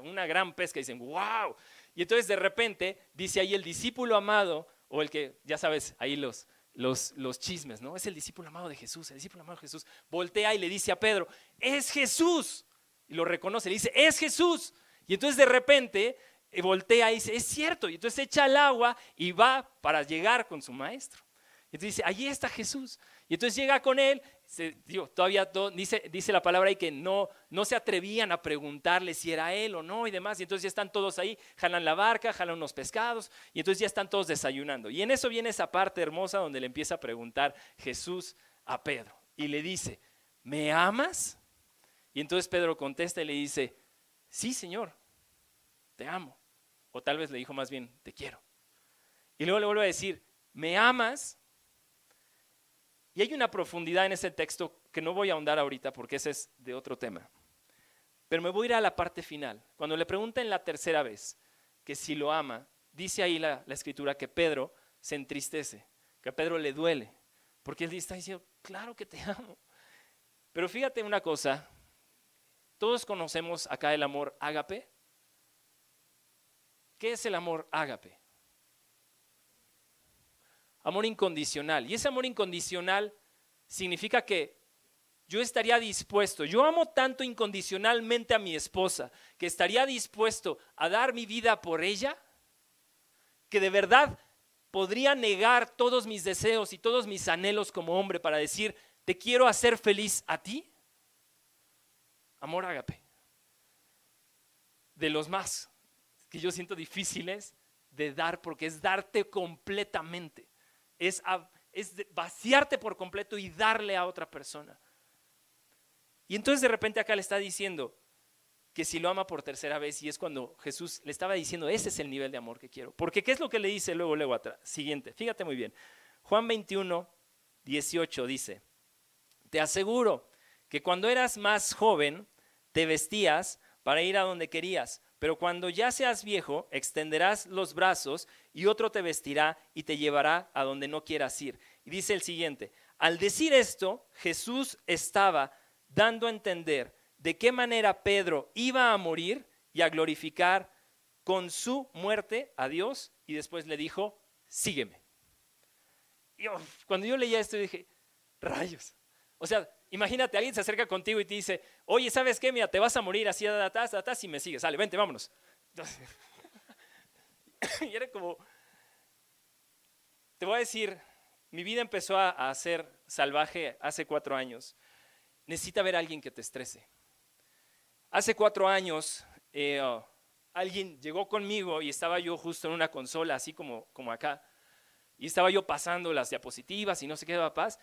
una gran pesca, y dicen, ¡wow! Y entonces de repente dice ahí el discípulo amado, o el que, ya sabes, ahí los, los, los chismes, ¿no? Es el discípulo amado de Jesús, el discípulo amado de Jesús. Voltea y le dice a Pedro, es Jesús. Y lo reconoce, le dice, es Jesús. Y entonces de repente eh, voltea y dice, es cierto. Y entonces echa el agua y va para llegar con su maestro. Y entonces dice, allí está Jesús. Y entonces llega con él, todavía dice, dice la palabra ahí que no, no se atrevían a preguntarle si era él o no y demás. Y entonces ya están todos ahí, jalan la barca, jalan unos pescados y entonces ya están todos desayunando. Y en eso viene esa parte hermosa donde le empieza a preguntar Jesús a Pedro. Y le dice, ¿me amas? Y entonces Pedro contesta y le dice, sí, Señor, te amo. O tal vez le dijo más bien, te quiero. Y luego le vuelve a decir, ¿me amas? Y hay una profundidad en ese texto que no voy a ahondar ahorita porque ese es de otro tema. Pero me voy a ir a la parte final. Cuando le pregunten la tercera vez que si lo ama, dice ahí la, escritura que Pedro se entristece, que a Pedro le duele, porque él está diciendo, claro que te amo. Pero fíjate una cosa, todos conocemos acá el amor ágape. ¿Qué es el amor ágape? Amor incondicional. Y ese amor incondicional significa que yo estaría dispuesto, yo amo tanto incondicionalmente a mi esposa, que estaría dispuesto a dar mi vida por ella, que de verdad podría negar todos mis deseos y todos mis anhelos como hombre para decir, te quiero hacer feliz a ti. Amor ágape. De los más que yo siento difíciles de dar porque es darte completamente es, vaciarte por completo y darle a otra persona. Y entonces de repente acá le está diciendo que si lo ama por tercera vez y es cuando Jesús le estaba diciendo, ese es el nivel de amor que quiero. Porque ¿qué es lo que le dice luego, luego atrás? Siguiente, fíjate muy bien. Juan 21, 18 dice, te aseguro que cuando eras más joven te vestías para ir a donde querías pero cuando ya seas viejo, extenderás los brazos y otro te vestirá y te llevará a donde no quieras ir. Y dice el siguiente, al decir esto, Jesús estaba dando a entender de qué manera Pedro iba a morir y a glorificar con su muerte a Dios y después le dijo, sígueme. Y cuando yo leía esto dije, rayos. O sea, Imagínate, alguien se acerca contigo y te dice, oye, ¿sabes qué? Mira, te vas a morir así, atrás, atrás y me sigues. Sale, vente, vámonos. y era como, te voy a decir, mi vida empezó a, ser salvaje hace cuatro años. Necesita ver a alguien que te estrese. Hace cuatro años, eh, oh, alguien llegó conmigo y estaba yo justo en una consola, así como, como acá. Y estaba yo pasando las diapositivas y no sé qué paz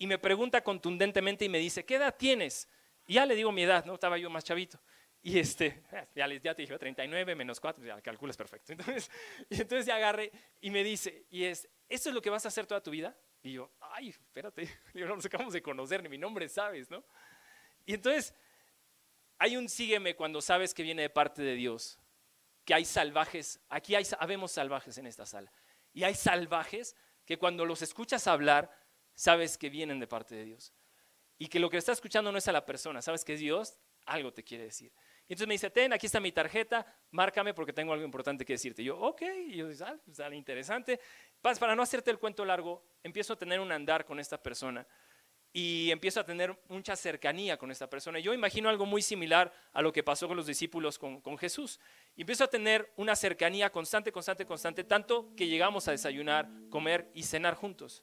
y me pregunta contundentemente y me dice, ¿qué edad tienes? Y ya le digo mi edad, ¿no? Estaba yo más chavito. Y este, ya, ya te dije, 39 menos 4, ya calculas perfecto. Entonces, y entonces ya agarré y me dice, y es, ¿esto es lo que vas a hacer toda tu vida? Y yo, ay, espérate, yo no nos acabamos de conocer, ni mi nombre sabes, ¿no? Y entonces, hay un sígueme cuando sabes que viene de parte de Dios, que hay salvajes, aquí hay, habemos salvajes en esta sala. Y hay salvajes que cuando los escuchas hablar, sabes que vienen de parte de Dios. Y que lo que está escuchando no es a la persona, sabes que es Dios, algo te quiere decir. Y entonces me dice, ten, aquí está mi tarjeta, márcame porque tengo algo importante que decirte. Yo, ok, y yo, ah, pues, interesante. Para no hacerte el cuento largo, empiezo a tener un andar con esta persona y empiezo a tener mucha cercanía con esta persona. Yo imagino algo muy similar a lo que pasó con los discípulos con, Jesús. Y empiezo a tener una cercanía constante, constante, constante, tanto que llegamos a desayunar, comer y cenar juntos.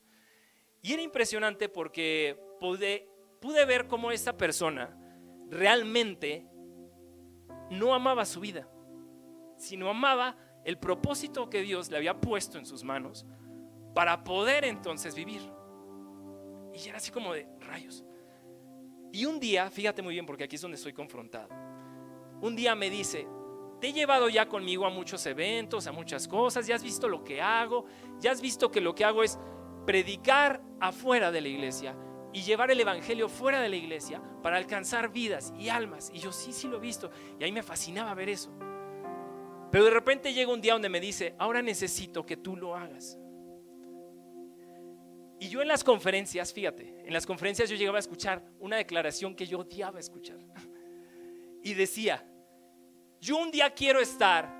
Y era impresionante porque pude, pude ver cómo esta persona realmente no amaba su vida, sino amaba el propósito que Dios le había puesto en sus manos para poder entonces vivir. Y era así como de rayos. Y un día, fíjate muy bien porque aquí es donde estoy confrontado. Un día me dice, te he llevado ya conmigo a muchos eventos, a muchas cosas, ya has visto lo que hago, ya has visto que lo que hago es predicar afuera de la iglesia y llevar el evangelio fuera de la iglesia para alcanzar vidas y almas. Y yo sí, sí lo he visto. Y ahí me fascinaba ver eso. Pero de repente llega un día donde me dice, ahora necesito que tú lo hagas. Y yo en las conferencias, fíjate, en las conferencias yo llegaba a escuchar una declaración que yo odiaba escuchar. Y decía, yo un día quiero estar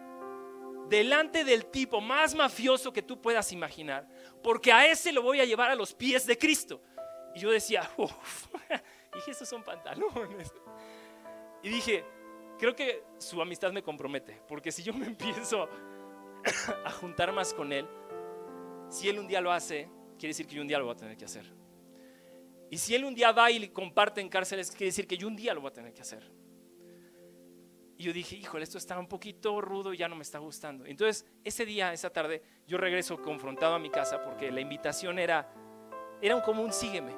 delante del tipo más mafioso que tú puedas imaginar, porque a ese lo voy a llevar a los pies de Cristo. Y yo decía, uff, dije, estos son pantalones. Y dije, creo que su amistad me compromete, porque si yo me empiezo a juntar más con él, si él un día lo hace, quiere decir que yo un día lo voy a tener que hacer. Y si él un día va y comparte en cárceles, quiere decir que yo un día lo voy a tener que hacer. Y yo dije, híjole, esto está un poquito rudo y ya no me está gustando. Entonces, ese día, esa tarde, yo regreso confrontado a mi casa porque la invitación era, era un común sígueme.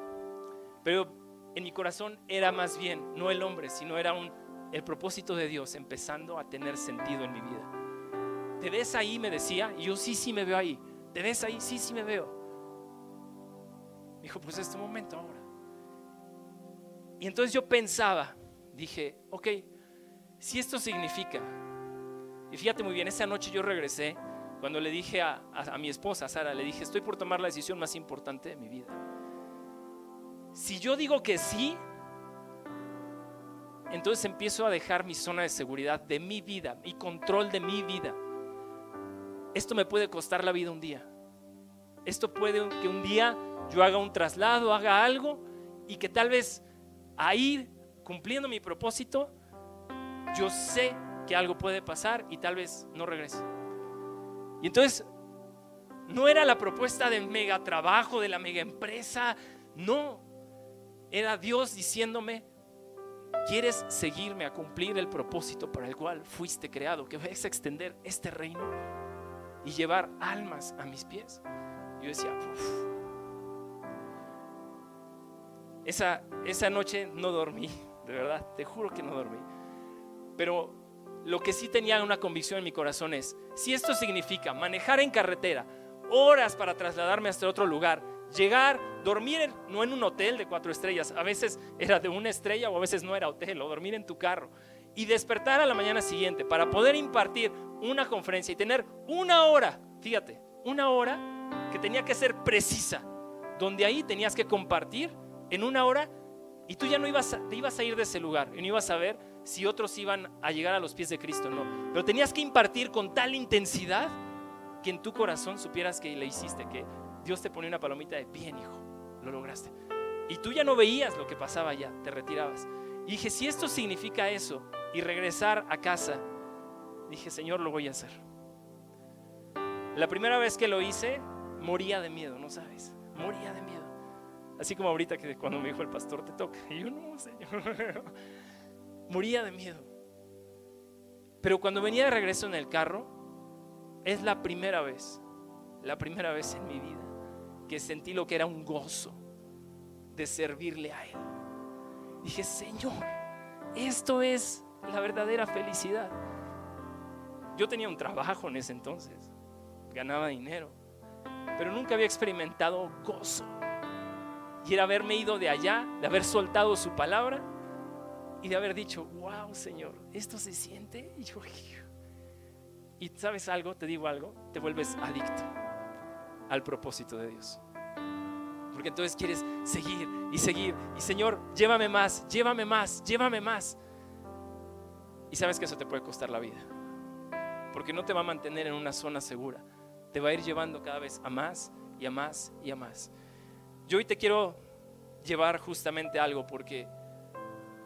Pero en mi corazón era más bien, no el hombre, sino era un, el propósito de Dios empezando a tener sentido en mi vida. ¿Te ves ahí? Me decía. Y yo sí, sí me veo ahí. ¿Te ves ahí? Sí, sí me veo. dijo, pues es tu momento ahora. Y entonces yo pensaba, dije, ok, si esto significa, y fíjate muy bien, esa noche yo regresé, cuando le dije a, a, a mi esposa, Sara, le dije, estoy por tomar la decisión más importante de mi vida. Si yo digo que sí, entonces empiezo a dejar mi zona de seguridad de mi vida, mi control de mi vida. Esto me puede costar la vida un día. Esto puede que un día yo haga un traslado, haga algo y que tal vez ahí cumpliendo mi propósito, yo sé que algo puede pasar y tal vez no regrese. Y entonces no era la propuesta del mega trabajo, de la mega empresa, no. Era Dios diciéndome, ¿quieres seguirme a cumplir el propósito para el cual fuiste creado? Que vayas a extender este reino y llevar almas a mis pies. Yo decía, esa, esa noche no dormí, de verdad, te juro que no dormí. Pero lo que sí tenía una convicción en mi corazón es, si esto significa manejar en carretera horas para trasladarme hasta otro lugar, llegar, dormir no en un hotel de cuatro estrellas, a veces era de una estrella o a veces no era hotel, o dormir en tu carro, y despertar a la mañana siguiente para poder impartir una conferencia y tener una hora, fíjate, una hora que tenía que ser precisa, donde ahí tenías que compartir en una hora y tú ya no ibas te ibas a ir de ese lugar y no ibas a ver si otros iban a llegar a los pies de Cristo, no, pero tenías que impartir con tal intensidad que en tu corazón supieras que le hiciste, que Dios te ponía una palomita de bien, hijo, lo lograste. Y tú ya no veías lo que pasaba allá, te retirabas. Y dije, si esto significa eso y regresar a casa, dije, Señor, lo voy a hacer. La primera vez que lo hice, moría de miedo, no sabes, moría de miedo. Así como ahorita que cuando me dijo el pastor, te toca. Y yo, no, Señor. moría de miedo. Pero cuando venía de regreso en el carro, es la primera vez, la primera vez en mi vida que sentí lo que era un gozo de servirle a Él. Dije, Señor, esto es la verdadera felicidad. Yo tenía un trabajo en ese entonces, ganaba dinero, pero nunca había experimentado gozo. Y era haberme ido de allá, de haber soltado su palabra y de haber dicho, wow, Señor, esto se siente. Y yo, Y sabes algo, te digo algo, te vuelves adicto al propósito de Dios. Porque entonces quieres seguir y seguir. Y Señor, llévame más, llévame más, llévame más. Y sabes que eso te puede costar la vida. Porque no te va a mantener en una zona segura. Te va a ir llevando cada vez a más y a más y a más. Yo hoy te quiero llevar justamente algo porque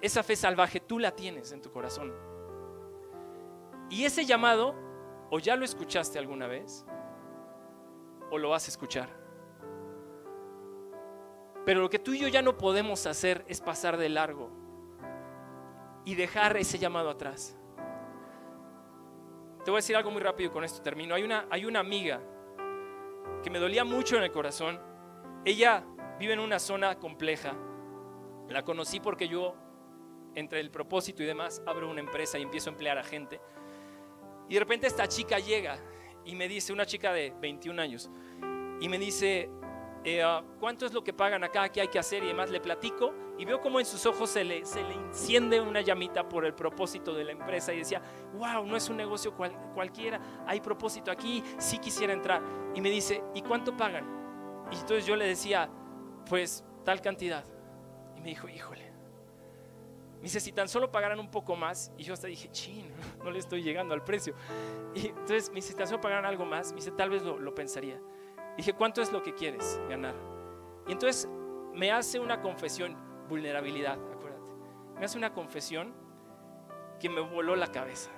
esa fe salvaje tú la tienes en tu corazón. Y ese llamado, o ya lo escuchaste alguna vez, o lo vas a escuchar. Pero lo que tú y yo ya no podemos hacer es pasar de largo y dejar ese llamado atrás. Te voy a decir algo muy rápido con esto termino. Hay una, hay una amiga que me dolía mucho en el corazón. Ella vive en una zona compleja. La conocí porque yo, entre el propósito y demás, abro una empresa y empiezo a emplear a gente. Y de repente esta chica llega y me dice, una chica de 21 años, y me dice, eh, ah, ¿cuánto es lo que pagan acá? ¿Qué hay que hacer? Y demás le platico y veo como en sus ojos se le, se le enciende una llamita por el propósito de la empresa y decía, wow, no es un negocio cualquiera, hay propósito aquí, sí quisiera entrar. Y me dice, ¿y cuánto pagan? Y entonces yo le decía, pues tal cantidad. Y me dijo, híjole. Dice, si tan solo pagaran un poco más, y yo hasta dije, chin, no le estoy llegando al precio. Y entonces me dice, si tan solo pagaran algo más, me dice, tal vez lo, lo pensaría. Dije, ¿cuánto es lo que quieres ganar? Y entonces me hace una confesión, vulnerabilidad, acuérdate. Me hace una confesión que me voló la cabeza.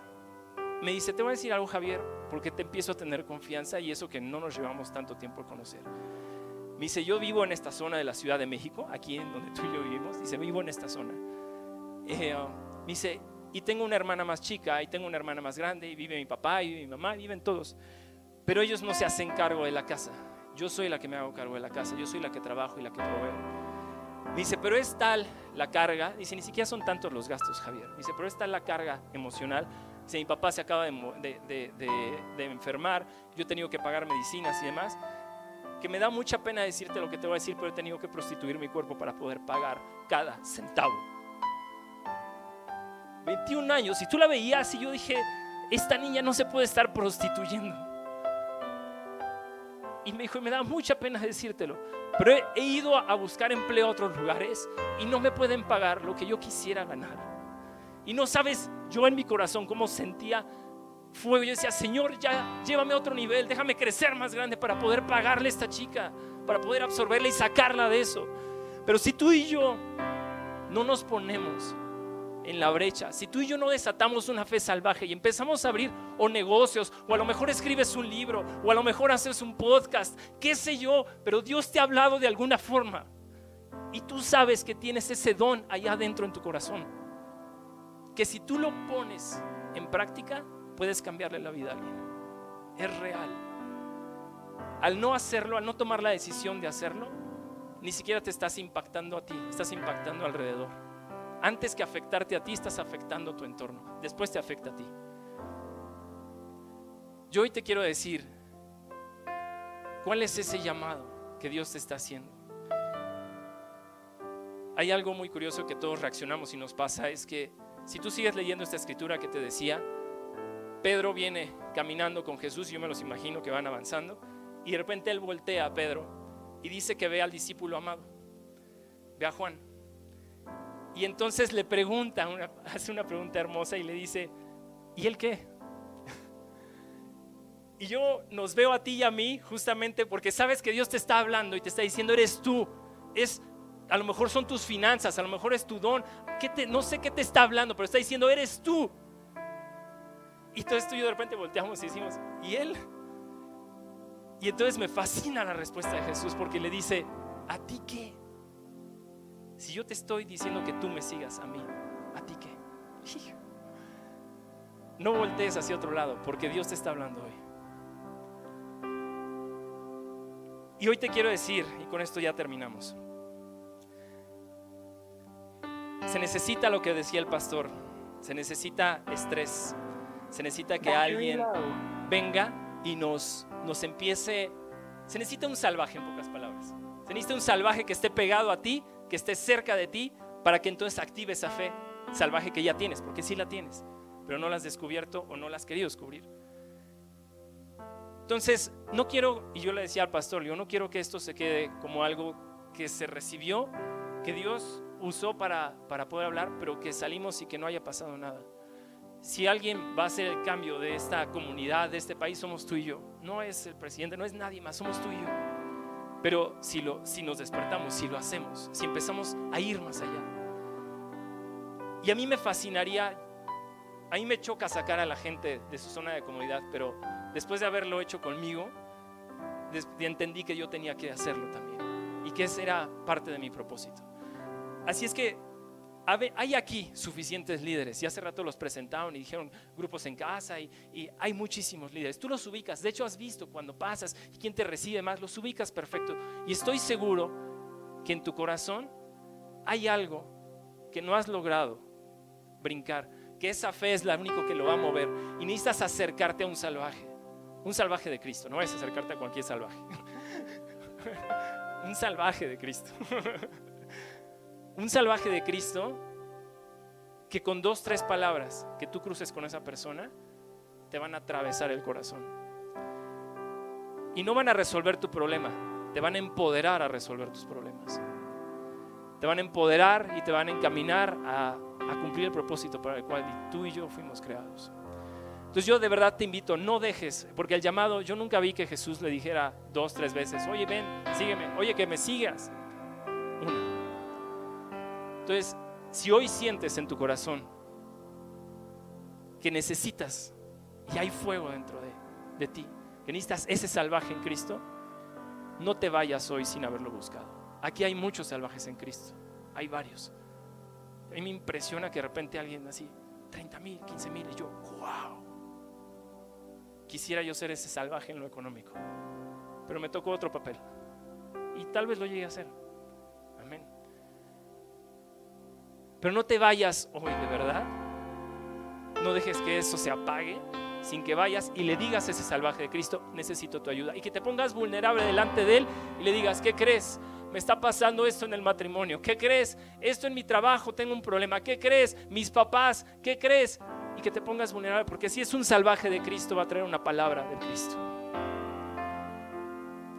Me dice, te voy a decir algo, Javier, porque te empiezo a tener confianza y eso que no nos llevamos tanto tiempo a conocer. Me dice, yo vivo en esta zona de la Ciudad de México, aquí en donde tú y yo vivimos. Dice, vivo en esta zona. Eh, um, me dice, y tengo una hermana más chica, y tengo una hermana más grande, y vive mi papá y mi mamá, viven todos. Pero ellos no se hacen cargo de la casa. Yo soy la que me hago cargo de la casa. Yo soy la que trabajo y la que proveo. dice, pero es tal la carga. Dice, ni siquiera son tantos los gastos, Javier. Dice, pero es tal la carga emocional. Dice, mi papá se acaba de, de enfermar. Yo he tenido que pagar medicinas y demás. Que me da mucha pena decirte lo que te voy a decir, pero he tenido que prostituir mi cuerpo para poder pagar cada centavo. 21 años. Y tú la veías y yo dije, esta niña no se puede estar prostituyendo. Y me dijo, y me da mucha pena decírtelo, pero he, ido a, buscar empleo a otros lugares y no me pueden pagar lo que yo quisiera ganar. Y no sabes yo en mi corazón cómo sentía fuego. Yo decía, Señor, ya llévame a otro nivel, déjame crecer más grande para poder pagarle a esta chica, para poder absorberla y sacarla de eso. Pero si tú y yo no nos ponemos en la brecha, si tú y yo no desatamos una fe salvaje y empezamos a abrir o negocios, o a lo mejor escribes un libro, o a lo mejor haces un podcast, qué sé yo, pero Dios te ha hablado de alguna forma y tú sabes que tienes ese don allá adentro en tu corazón, que si tú lo pones en práctica, puedes cambiarle la vida a alguien. Es real. Al no hacerlo, al no tomar la decisión de hacerlo, ni siquiera te estás impactando a ti, estás impactando alrededor. Antes que afectarte a ti, estás afectando tu entorno. Después te afecta a ti. Yo hoy te quiero decir, ¿cuál es ese llamado que Dios te está haciendo? Hay algo muy curioso que todos reaccionamos y nos pasa, es que si tú sigues leyendo esta escritura que te decía, Pedro viene caminando con Jesús, yo me los imagino que van avanzando, y de repente él voltea a Pedro y dice que ve al discípulo amado, ve a Juan. Y entonces le pregunta, hace una pregunta hermosa y le dice, ¿y él qué? Y yo nos veo a ti y a mí justamente porque sabes que Dios te está hablando y te está diciendo, eres tú. Es, a lo mejor son tus finanzas, a lo mejor es tu don. no sé qué te está hablando, pero está diciendo, eres tú. Y entonces tú y yo de repente volteamos y decimos, ¿y él? Y entonces me fascina la respuesta de Jesús porque le dice, ¿a ti qué? Si yo te estoy diciendo que tú me sigas a mí, ¿a ti qué? No voltees hacia otro lado, porque Dios te está hablando hoy. Y hoy te quiero decir, y con esto ya terminamos, se necesita lo que decía el pastor, se necesita estrés, se necesita que alguien venga y nos, nos empiece, se necesita un salvaje en pocas palabras, se necesita un salvaje que esté pegado a ti que esté cerca de ti para que entonces active esa fe salvaje que ya tienes, porque sí la tienes, pero no la has descubierto o no la has querido descubrir. Entonces, no quiero, y yo le decía al pastor, yo no quiero que esto se quede como algo que se recibió, que Dios usó para, para poder hablar, pero que salimos y que no haya pasado nada. Si alguien va a hacer el cambio de esta comunidad, de este país, somos tú y yo. No es el presidente, no es nadie más, somos tú y yo. Pero si, lo, si nos despertamos, si lo hacemos, si empezamos a ir más allá. Y a mí me fascinaría, a mí me choca sacar a la gente de su zona de comodidad, pero después de haberlo hecho conmigo, entendí que yo tenía que hacerlo también y que ese era parte de mi propósito. Así es que hay aquí suficientes líderes. Y hace rato los presentaron y dijeron grupos en casa y, hay muchísimos líderes. Tú los ubicas. De hecho, has visto cuando pasas y quién te recibe más, los ubicas perfecto. Y estoy seguro que en tu corazón hay algo que no has logrado brincar. Que esa fe es la única que lo va a mover. Y necesitas acercarte a un salvaje. Un salvaje de Cristo. No es acercarte a cualquier salvaje. un salvaje de Cristo. un salvaje de Cristo que con dos, tres palabras que tú cruces con esa persona, te van a atravesar el corazón. Y no van a resolver tu problema, te van a empoderar a resolver tus problemas. Te van a empoderar y te van a encaminar a, cumplir el propósito para el cual tú y yo fuimos creados. Entonces yo de verdad te invito, no dejes, porque el llamado, yo nunca vi que Jesús le dijera dos, tres veces, oye, ven, sígueme, oye, que me sigas. Una. Entonces, si hoy sientes en tu corazón que necesitas y hay fuego dentro de, ti, que necesitas ese salvaje en Cristo, no te vayas hoy sin haberlo buscado. Aquí hay muchos salvajes en Cristo, hay varios. A mí me impresiona que de repente alguien así, 30 mil, 15 mil, y yo, wow. Quisiera yo ser ese salvaje en lo económico, pero me tocó otro papel. Y tal vez lo llegue a hacer. Pero no te vayas hoy, de verdad. No dejes que eso se apague sin que vayas y le digas a ese salvaje de Cristo, necesito tu ayuda. Y que te pongas vulnerable delante de Él y le digas, ¿qué crees? Me está pasando esto en el matrimonio. ¿Qué crees? Esto en mi trabajo, tengo un problema. ¿Qué crees? Mis papás, ¿qué crees? Y que te pongas vulnerable, porque si es un salvaje de Cristo, va a traer una palabra de Cristo.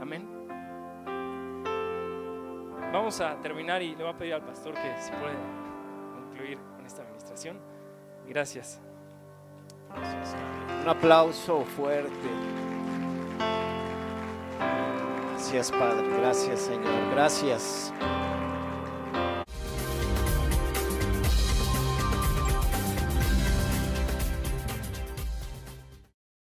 Amén. Vamos a terminar y le voy a pedir al pastor que si puede con esta administración. Gracias. Un aplauso fuerte. Gracias, Padre. Gracias, Señor. Gracias.